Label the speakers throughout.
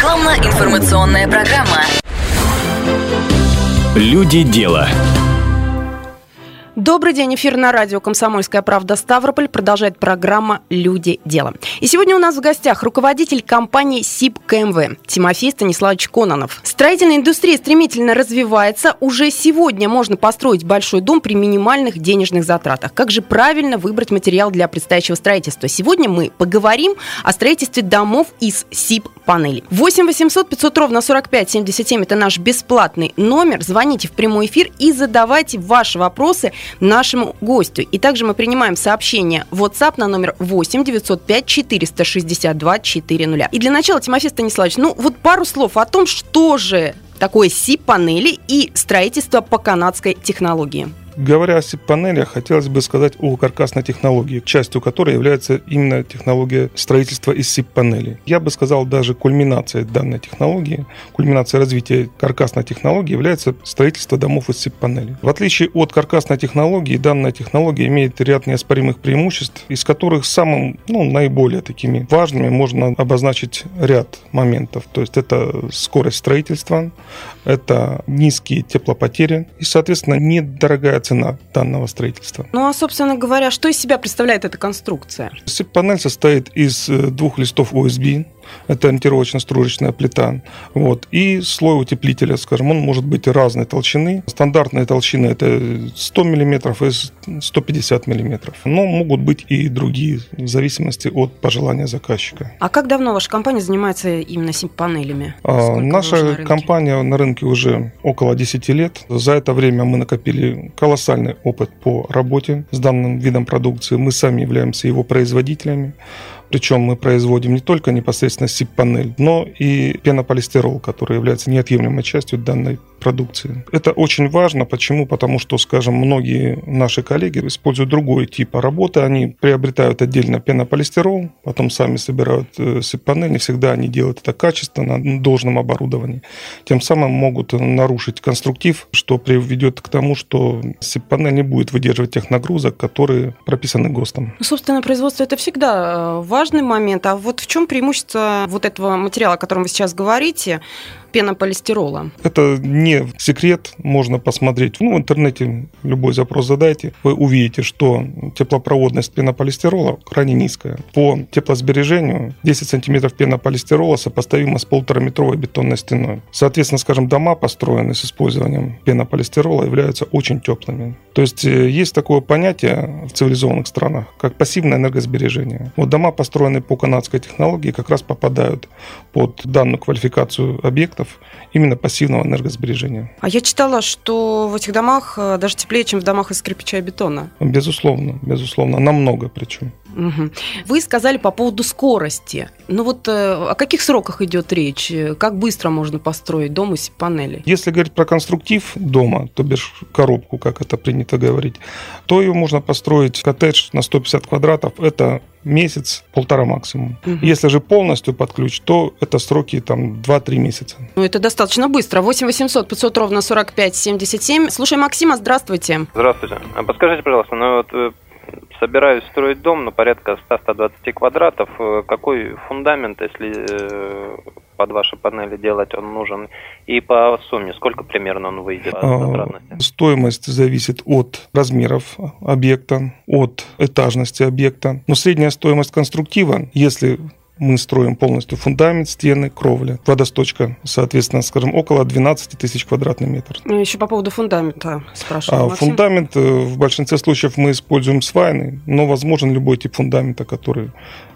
Speaker 1: Рекламно-информационная программа.
Speaker 2: Люди дела.
Speaker 3: Добрый день, эфир на радио «Комсомольская правда» Ставрополь. Продолжает программа «Люди. Дело». И сегодня у нас в гостях руководитель компании СИП КМВ Тимофей Станиславович Кононов. Строительная индустрия стремительно развивается. Уже сегодня можно построить большой дом при минимальных денежных затратах. Как же правильно выбрать материал для предстоящего строительства? Сегодня мы поговорим о строительстве домов из СИП панелей. 8 800 500 ровно 45 77 – это наш бесплатный номер. Звоните в прямой эфир и задавайте ваши вопросы нашему гостю. И также мы принимаем сообщение в WhatsApp на номер 8 905 462 400. И для начала, Тимофей Станиславович, ну вот пару слов о том, что же такое СИП-панели и строительство по канадской технологии.
Speaker 4: Говоря о панелях, хотелось бы сказать о каркасной технологии, частью которой является именно технология строительства из СИП-панелей. Я бы сказал, даже кульминацией данной технологии, кульминацией развития каркасной технологии является строительство домов из СИП-панелей. В отличие от каркасной технологии, данная технология имеет ряд неоспоримых преимуществ, из которых самым, ну, наиболее такими важными можно обозначить ряд моментов. То есть это скорость строительства, это низкие теплопотери и, соответственно, недорогая цена данного строительства.
Speaker 3: Ну а, собственно говоря, что из себя представляет эта конструкция?
Speaker 4: Панель состоит из э, двух листов OSB, это ориентировочно-стружечная плита. Вот. И слой утеплителя, скажем, он может быть разной толщины. Стандартная толщина это 100 мм и 150 мм. Но могут быть и другие, в зависимости от пожелания заказчика.
Speaker 3: А как давно ваша компания занимается именно панелями?
Speaker 4: А, наша на компания на рынке уже около 10 лет. За это время мы накопили колоссальный опыт по работе с данным видом продукции. Мы сами являемся его производителями. Причем мы производим не только непосредственно СИП-панель, но и пенополистирол, который является неотъемлемой частью данной продукции. Это очень важно. Почему? Потому что, скажем, многие наши коллеги используют другой тип работы. Они приобретают отдельно пенополистирол, потом сами собирают э, СИП-панель. Не всегда они делают это качественно, на должном оборудовании. Тем самым могут нарушить конструктив, что приведет к тому, что СИП-панель не будет выдерживать тех нагрузок, которые прописаны ГОСТом.
Speaker 3: Ну, собственно, производство это всегда важно важный момент. А вот в чем преимущество вот этого материала, о котором вы сейчас говорите, пенополистирола?
Speaker 4: Это не секрет, можно посмотреть. Ну, в интернете любой запрос задайте, вы увидите, что теплопроводность пенополистирола крайне низкая. По теплосбережению 10 сантиметров пенополистирола сопоставимо с полутораметровой бетонной стеной. Соответственно, скажем, дома, построенные с использованием пенополистирола, являются очень теплыми. То есть э, есть такое понятие в цивилизованных странах, как пассивное энергосбережение. Вот дома, построенные по канадской технологии, как раз попадают под данную квалификацию объектов именно пассивного энергосбережения.
Speaker 3: А я читала, что в этих домах э, даже теплее, чем в домах из кирпича и бетона.
Speaker 4: Безусловно, безусловно, намного причем.
Speaker 3: Угу. Вы сказали по поводу скорости. Ну вот э, о каких сроках идет речь? Как быстро можно построить дом из панелей?
Speaker 4: Если говорить про конструктив дома, то бишь коробку, как это принято говорить, то ее можно построить коттедж на 150 квадратов. Это месяц, полтора максимум. Угу. Если же полностью под ключ, то это сроки там 2-3 месяца.
Speaker 3: Ну, это достаточно быстро. 8 800 500 ровно 45 77. Слушай, Максима, здравствуйте.
Speaker 5: Здравствуйте. А подскажите, пожалуйста, ну вот э, собираюсь строить дом на порядка 100-120 квадратов. Э, какой фундамент, если э, под ваши панели делать он нужен? И по сумме, сколько примерно он выйдет?
Speaker 4: А, стоимость зависит от размеров объекта, от этажности объекта. Но средняя стоимость конструктива, если мы строим полностью фундамент, стены, кровля, водосточка, соответственно, скажем, около 12 тысяч квадратных метров.
Speaker 3: Ну, еще по поводу фундамента спрашиваю.
Speaker 4: А, фундамент э, в большинстве случаев мы используем свайный, но возможен любой тип фундамента, который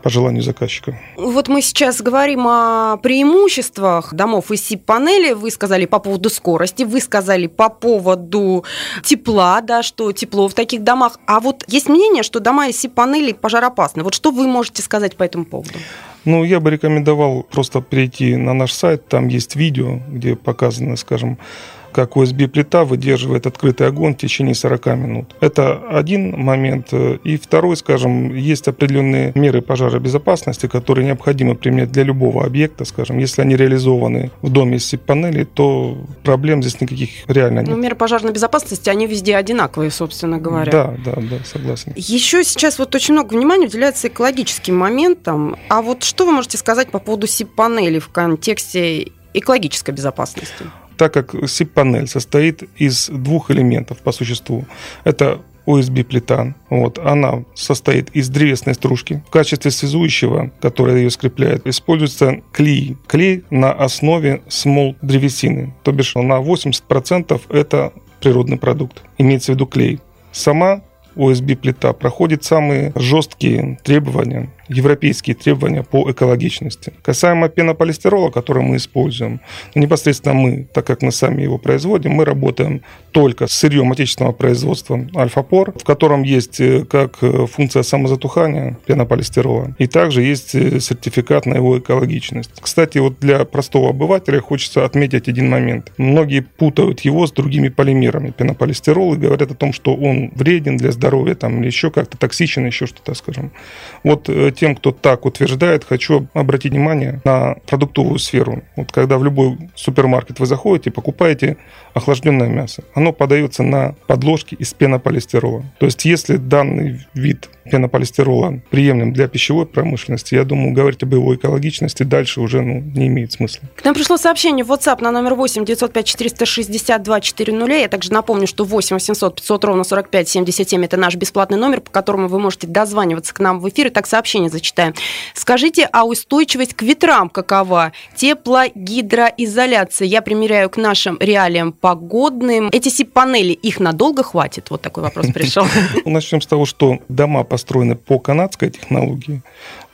Speaker 4: по желанию заказчика.
Speaker 3: Вот мы сейчас говорим о преимуществах домов из СИП-панели. Вы сказали по поводу скорости, вы сказали по поводу тепла, да, что тепло в таких домах. А вот есть мнение, что дома из СИП-панели пожароопасны. Вот что вы можете сказать по этому поводу?
Speaker 4: Ну, я бы рекомендовал просто перейти на наш сайт. Там есть видео, где показаны, скажем, как USB-плита выдерживает открытый огонь в течение 40 минут. Это один момент. И второй, скажем, есть определенные меры пожаробезопасности, которые необходимо применять для любого объекта, скажем, если они реализованы в доме из SIP-панелей, то проблем здесь никаких реально нет.
Speaker 3: Ну, меры пожарной безопасности, они везде одинаковые, собственно говоря.
Speaker 4: Да, да, да, согласен.
Speaker 3: Еще сейчас вот очень много внимания уделяется экологическим моментам. А вот что вы можете сказать по поводу SIP-панелей в контексте экологической безопасности?
Speaker 4: Так как SIP-панель состоит из двух элементов по существу. Это USB-плита. Вот, она состоит из древесной стружки. В качестве связующего, которое ее скрепляет, используется клей. Клей на основе смол древесины. То бишь на 80% это природный продукт. Имеется в виду клей. Сама USB-плита проходит самые жесткие требования европейские требования по экологичности. Касаемо пенополистирола, который мы используем, ну, непосредственно мы, так как мы сами его производим, мы работаем только с сырьем отечественного производства Альфа-Пор, в котором есть э, как э, функция самозатухания пенополистирола, и также есть э, сертификат на его экологичность. Кстати, вот для простого обывателя хочется отметить один момент. Многие путают его с другими полимерами пенополистирол и говорят о том, что он вреден для здоровья там, или еще как-то токсичен, еще что-то, скажем. Вот тем, кто так утверждает, хочу обратить внимание на продуктовую сферу. Вот когда в любой супермаркет вы заходите, покупаете охлажденное мясо, оно подается на подложке из пенополистирола. То есть, если данный вид пенополистирола приемлем для пищевой промышленности, я думаю, говорить об его экологичности дальше уже ну, не имеет смысла.
Speaker 3: К нам пришло сообщение в WhatsApp на номер 8 905 462 400. Я также напомню, что 8 800 500 ровно 45 77 это наш бесплатный номер, по которому вы можете дозваниваться к нам в эфир. И так сообщение зачитаем. Скажите, а устойчивость к ветрам какова? Теплогидроизоляция. Я примеряю к нашим реалиям погодным. Эти СИП-панели, их надолго хватит? Вот такой вопрос пришел.
Speaker 4: Начнем с того, что дома построены по канадской технологии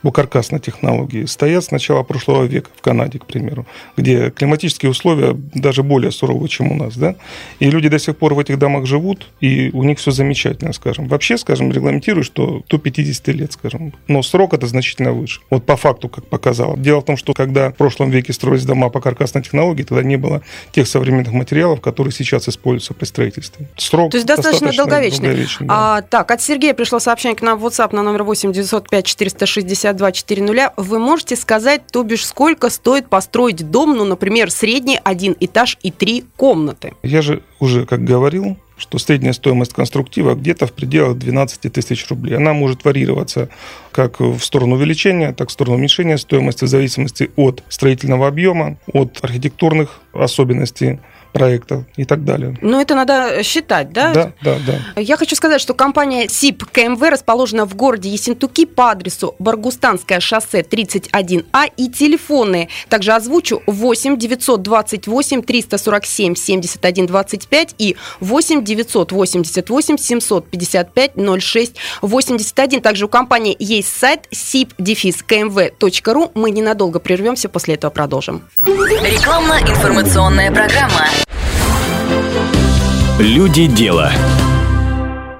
Speaker 4: букаркасной технологии стоят с начала прошлого века в Канаде, к примеру, где климатические условия даже более суровые, чем у нас, да, и люди до сих пор в этих домах живут, и у них все замечательно, скажем. Вообще, скажем, регламентируют, что до 50 лет, скажем, но срок это значительно выше. Вот по факту, как показало. Дело в том, что когда в прошлом веке строились дома по каркасной технологии, тогда не было тех современных материалов, которые сейчас используются при строительстве.
Speaker 3: Срок То есть достаточно, достаточно долговечный. долговечный да. а, так, от Сергея пришло сообщение к нам в WhatsApp на номер 8 905 460 5240, вы можете сказать, то бишь, сколько стоит построить дом, ну, например, средний один этаж и три комнаты?
Speaker 4: Я же уже, как говорил, что средняя стоимость конструктива где-то в пределах 12 тысяч рублей. Она может варьироваться как в сторону увеличения, так и в сторону уменьшения стоимости в зависимости от строительного объема, от архитектурных особенностей проекта и так далее.
Speaker 3: Ну, это надо считать, да?
Speaker 4: Да, да, да.
Speaker 3: Я хочу сказать, что компания СИП КМВ расположена в городе Ессентуки по адресу Баргустанское шоссе 31А и телефоны также озвучу 8 928 347 71 25 и 8 988 755 06 81. Также у компании есть сайт sip-kmv.ru. Мы ненадолго прервемся, после этого продолжим.
Speaker 1: Рекламно-информационная программа.
Speaker 2: Люди дела.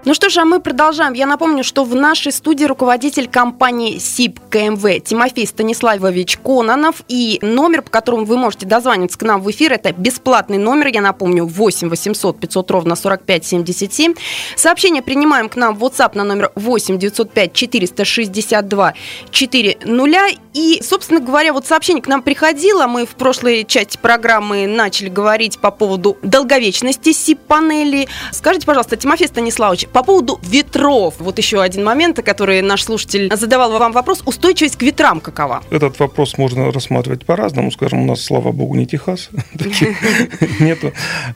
Speaker 3: Ну что ж, а мы продолжаем. Я напомню, что в нашей студии руководитель компании СИП КМВ Тимофей Станиславович Кононов. И номер, по которому вы можете дозвониться к нам в эфир, это бесплатный номер, я напомню, 8 800 500 ровно 45 77. Сообщение принимаем к нам в WhatsApp на номер 8 905 462 400. И, собственно говоря, вот сообщение к нам приходило. Мы в прошлой части программы начали говорить по поводу долговечности СИП-панели. Скажите, пожалуйста, Тимофей Станиславович, по поводу ветров. Вот еще один момент, который наш слушатель задавал вам вопрос. Устойчивость к ветрам какова?
Speaker 4: Этот вопрос можно рассматривать по-разному. Скажем, у нас, слава богу, не Техас. Нету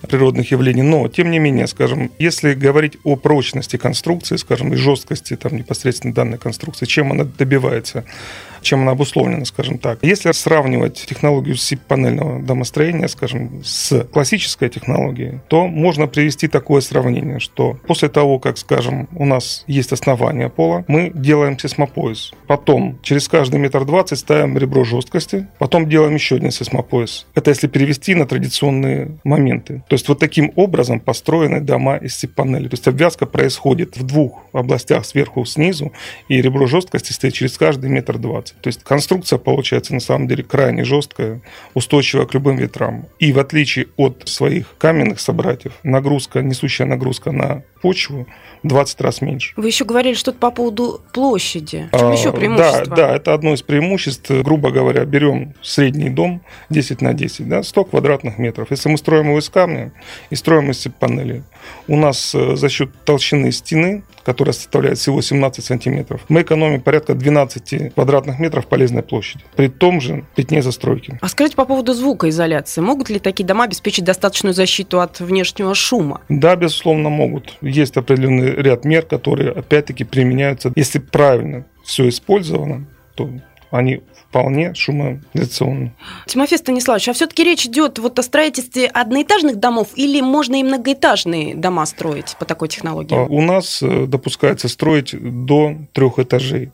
Speaker 4: природных явлений. Но, тем не менее, скажем, если говорить о прочности конструкции, скажем, и жесткости там непосредственно данной конструкции, чем она добивается? Чем она обусловлена, скажем так. Если сравнивать технологию SIP-панельного домостроения, скажем, с классической технологией, то можно привести такое сравнение, что после того, как, скажем, у нас есть основание пола, мы делаем сейсмопояс. Потом через каждый метр двадцать ставим ребро жесткости, потом делаем еще один сейсмопояс. Это если перевести на традиционные моменты. То есть вот таким образом построены дома из SIP-панели. То есть обвязка происходит в двух областях, сверху, снизу, и ребро жесткости стоит через каждый метр двадцать. То есть конструкция получается на самом деле крайне жесткая, устойчивая к любым ветрам. И в отличие от своих каменных собратьев, нагрузка, несущая нагрузка на почву 20 раз меньше.
Speaker 3: Вы еще говорили что-то по поводу площади. В чем
Speaker 4: а,
Speaker 3: еще преимущество?
Speaker 4: Да, да, это одно из преимуществ. Грубо говоря, берем средний дом 10 на 10, да, 100 квадратных метров. Если мы строим его из камня и строим из панели, у нас э, за счет толщины стены которая составляет всего 17 сантиметров, мы экономим порядка 12 квадратных метров полезной площади при том же пятне застройки.
Speaker 3: А скажите по поводу звукоизоляции. Могут ли такие дома обеспечить достаточную защиту от внешнего шума?
Speaker 4: Да, безусловно, могут. Есть определенный ряд мер, которые, опять-таки, применяются. Если правильно все использовано, то они вполне шумоизоляционны.
Speaker 3: Тимофей Станиславович, а все-таки речь идет вот о строительстве одноэтажных домов или можно и многоэтажные дома строить по такой технологии?
Speaker 4: У нас э, допускается строить до трех этажей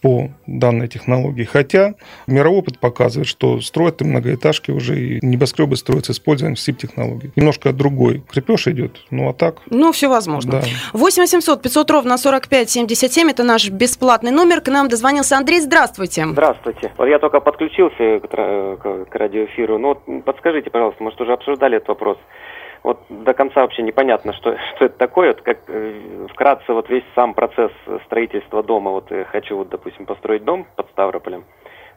Speaker 4: по данной технологии. Хотя мировой опыт показывает, что строят и многоэтажки уже, и небоскребы строятся с использованием СИП-технологий. Немножко другой крепеж идет, ну а так...
Speaker 3: Ну, все возможно. Да. 8 800 500 ровно 45 77, это наш бесплатный номер. К нам дозвонился Андрей, здравствуйте.
Speaker 1: Здравствуйте. Вот я только подключился к, к, к радиоэфиру. Ну, вот подскажите, пожалуйста, может, уже обсуждали этот вопрос вот до конца вообще непонятно, что, что это такое. Вот как э, вкратце вот весь сам процесс строительства дома. Вот я хочу вот, допустим, построить дом под Ставрополем.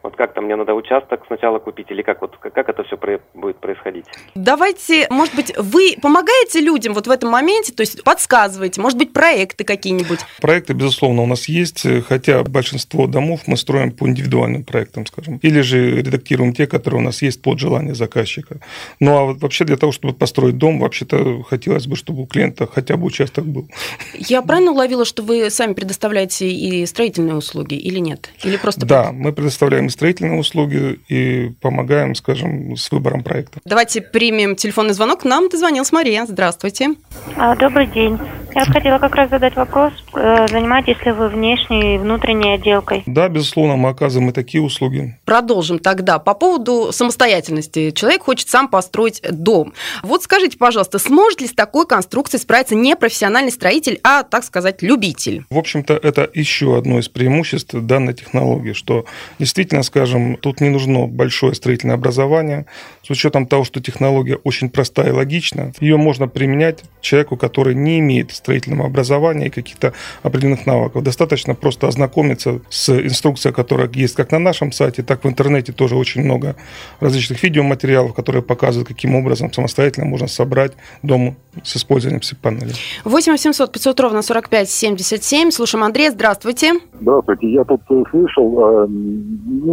Speaker 1: Вот как там мне надо участок сначала купить или как вот как это все про- будет происходить?
Speaker 3: Давайте, может быть, вы помогаете людям вот в этом моменте, то есть подсказываете, может быть, проекты какие-нибудь?
Speaker 4: Проекты, безусловно, у нас есть, хотя большинство домов мы строим по индивидуальным проектам, скажем, или же редактируем те, которые у нас есть под желание заказчика. Ну а вот вообще для того, чтобы построить дом, вообще-то хотелось бы, чтобы у клиента хотя бы участок был.
Speaker 3: Я правильно уловила, что вы сами предоставляете и строительные услуги или нет? Или просто...
Speaker 4: Да, мы предоставляем строительные услуги и помогаем, скажем, с выбором проекта.
Speaker 3: Давайте примем телефонный звонок. Нам дозвонилась Мария. Здравствуйте.
Speaker 2: А, добрый день. Я хотела как раз задать вопрос, э, занимаетесь ли вы внешней и внутренней отделкой?
Speaker 4: Да, безусловно, мы оказываем и такие услуги.
Speaker 3: Продолжим тогда. По поводу самостоятельности. Человек хочет сам построить дом. Вот скажите, пожалуйста, сможет ли с такой конструкцией справиться не профессиональный строитель, а, так сказать, любитель?
Speaker 4: В общем-то, это еще одно из преимуществ данной технологии, что действительно, скажем, тут не нужно большое строительное образование. С учетом того, что технология очень простая и логична, ее можно применять человеку, который не имеет строительного образования и каких-то определенных навыков. Достаточно просто ознакомиться с инструкцией, которая есть как на нашем сайте, так в интернете тоже очень много различных видеоматериалов, которые показывают, каким образом самостоятельно можно собрать дом с использованием СИП-панели.
Speaker 3: 8 800 500 ровно 45 77. Слушаем Андрей, здравствуйте.
Speaker 6: Здравствуйте. Я тут э, слышал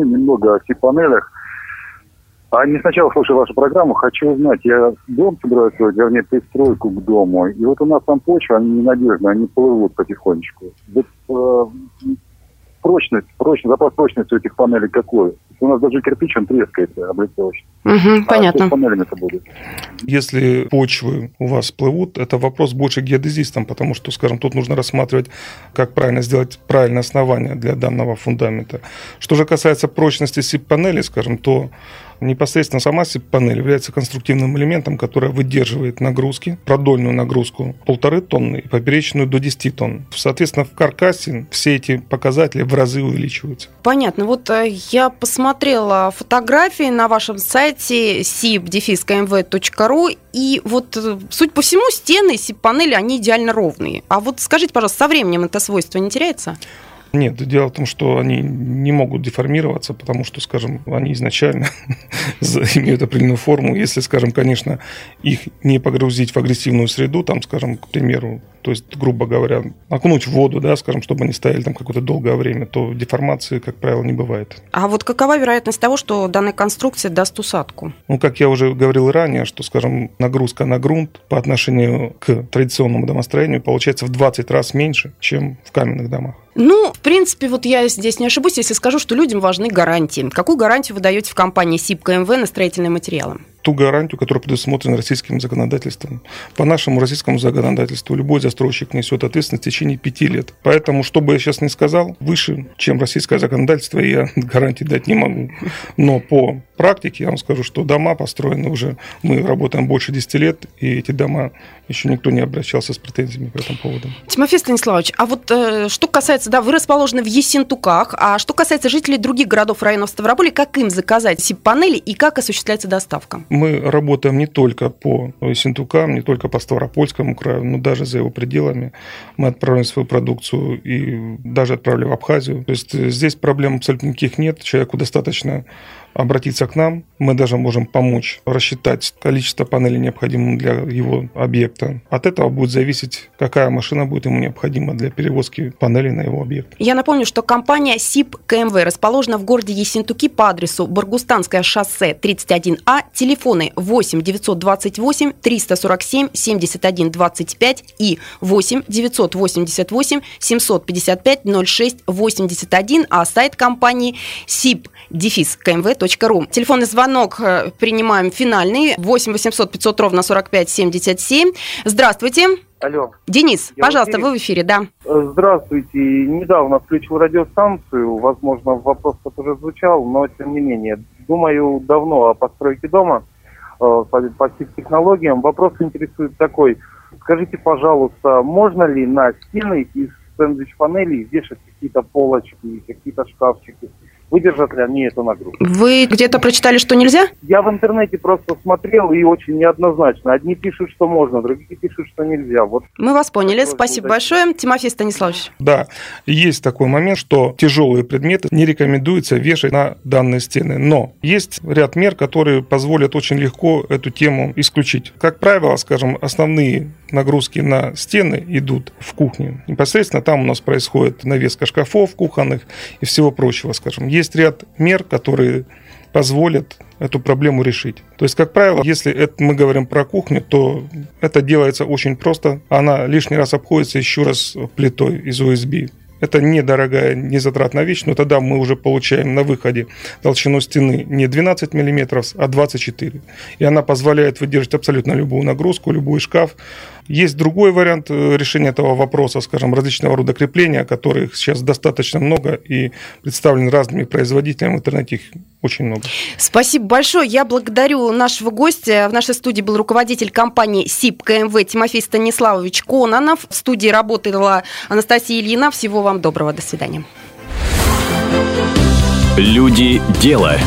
Speaker 6: ну, немного о СИП-панелях. А не сначала слушаю вашу программу, хочу узнать, я дом собираюсь строить, вернее, пристройку к дому, и вот у нас там почва, они ненадежные, они плывут потихонечку. Вот э, прочность, прочность, запас прочности у этих панелей какой? У нас даже кирпич, он трескается облицовочно.
Speaker 3: Угу, понятно. А
Speaker 6: панелями это будет?
Speaker 4: Если почвы у вас плывут, это вопрос больше геодезистам, потому что, скажем, тут нужно рассматривать, как правильно сделать правильное основание для данного фундамента. Что же касается прочности СИП-панели, скажем, то непосредственно сама панель является конструктивным элементом, который выдерживает нагрузки, продольную нагрузку полторы тонны и поперечную до 10 тонн. Соответственно, в каркасе все эти показатели в разы увеличиваются.
Speaker 3: Понятно. Вот э, я посмотрела фотографии на вашем сайте sip-kmv.ru и вот, э, суть по всему, стены сип-панели, они идеально ровные. А вот скажите, пожалуйста, со временем это свойство не теряется?
Speaker 4: Нет, дело в том, что они не могут деформироваться, потому что, скажем, они изначально имеют определенную форму. Если, скажем, конечно, их не погрузить в агрессивную среду, там, скажем, к примеру, то есть, грубо говоря, окунуть в воду, да, скажем, чтобы они стояли там какое-то долгое время, то деформации, как правило, не бывает.
Speaker 3: А вот какова вероятность того, что данная конструкция даст усадку?
Speaker 4: Ну, как я уже говорил ранее, что, скажем, нагрузка на грунт по отношению к традиционному домостроению получается в 20 раз меньше, чем в каменных домах.
Speaker 3: Ну, в принципе, вот я здесь не ошибусь, если скажу, что людям важны гарантии. Какую гарантию вы даете в компании СИП КМВ на строительные материалы?
Speaker 4: ту гарантию, которая предусмотрена российским законодательством. По нашему российскому законодательству любой застройщик несет ответственность в течение пяти лет. Поэтому, что бы я сейчас не сказал, выше, чем российское законодательство, я гарантии дать не могу. Но по практике я вам скажу, что дома построены уже, мы работаем больше 10 лет, и эти дома еще никто не обращался с претензиями по этому поводу.
Speaker 3: Тимофей Станиславович, а вот э, что касается, да, вы расположены в Ессентуках, а что касается жителей других городов районов Ставрополя, как им заказать СИП-панели и как осуществляется доставка?
Speaker 4: Мы работаем не только по Ессентукам, не только по Ставропольскому краю, но даже за его пределами. Мы отправляем свою продукцию и даже отправили в Абхазию. То есть э, здесь проблем абсолютно никаких нет. Человеку достаточно обратиться к нам. Мы даже можем помочь рассчитать количество панелей, необходимых для его объекта. От этого будет зависеть, какая машина будет ему необходима для перевозки панелей на его объект.
Speaker 3: Я напомню, что компания СИП КМВ расположена в городе Ессентуки по адресу Баргустанское шоссе 31А, телефоны 8 928 347 71 25 и 8 988 755 06 81, а сайт компании SIP kmv.ru. Телефонный звонок э, принимаем финальный 8 800 500 ровно 45 77. Здравствуйте.
Speaker 7: Алло.
Speaker 3: Денис, Я пожалуйста, в вы в эфире, да.
Speaker 7: Э, здравствуйте. Недавно включил радиостанцию. Возможно, вопрос уже звучал, но тем не менее. Думаю давно о постройке дома э, по, по технологиям. Вопрос интересует такой. Скажите, пожалуйста, можно ли на стены из сэндвич-панелей вешать какие-то полочки, какие-то шкафчики? Выдержат ли они эту нагрузку.
Speaker 3: Вы где-то прочитали, что нельзя?
Speaker 7: Я в интернете просто смотрел и очень неоднозначно. Одни пишут, что можно, другие пишут, что нельзя. Вот.
Speaker 3: Мы вас поняли. Спасибо большое. Тимофей Станиславович.
Speaker 4: Да, есть такой момент, что тяжелые предметы не рекомендуется вешать на данные стены. Но есть ряд мер, которые позволят очень легко эту тему исключить. Как правило, скажем, основные нагрузки на стены идут в кухне. Непосредственно там у нас происходит навеска шкафов кухонных и всего прочего, скажем есть ряд мер, которые позволят эту проблему решить. То есть, как правило, если это, мы говорим про кухню, то это делается очень просто. Она лишний раз обходится еще раз плитой из USB. Это недорогая, незатратная вещь, но тогда мы уже получаем на выходе толщину стены не 12 мм, а 24. И она позволяет выдержать абсолютно любую нагрузку, любой шкаф. Есть другой вариант э, решения этого вопроса, скажем, различного рода крепления, которых сейчас достаточно много и представлены разными производителями. В интернете их очень много.
Speaker 3: Спасибо большое. Я благодарю нашего гостя. В нашей студии был руководитель компании СИП КМВ Тимофей Станиславович Кононов. В студии работала Анастасия Ильина. Всего вам доброго. До свидания.
Speaker 8: Люди дела.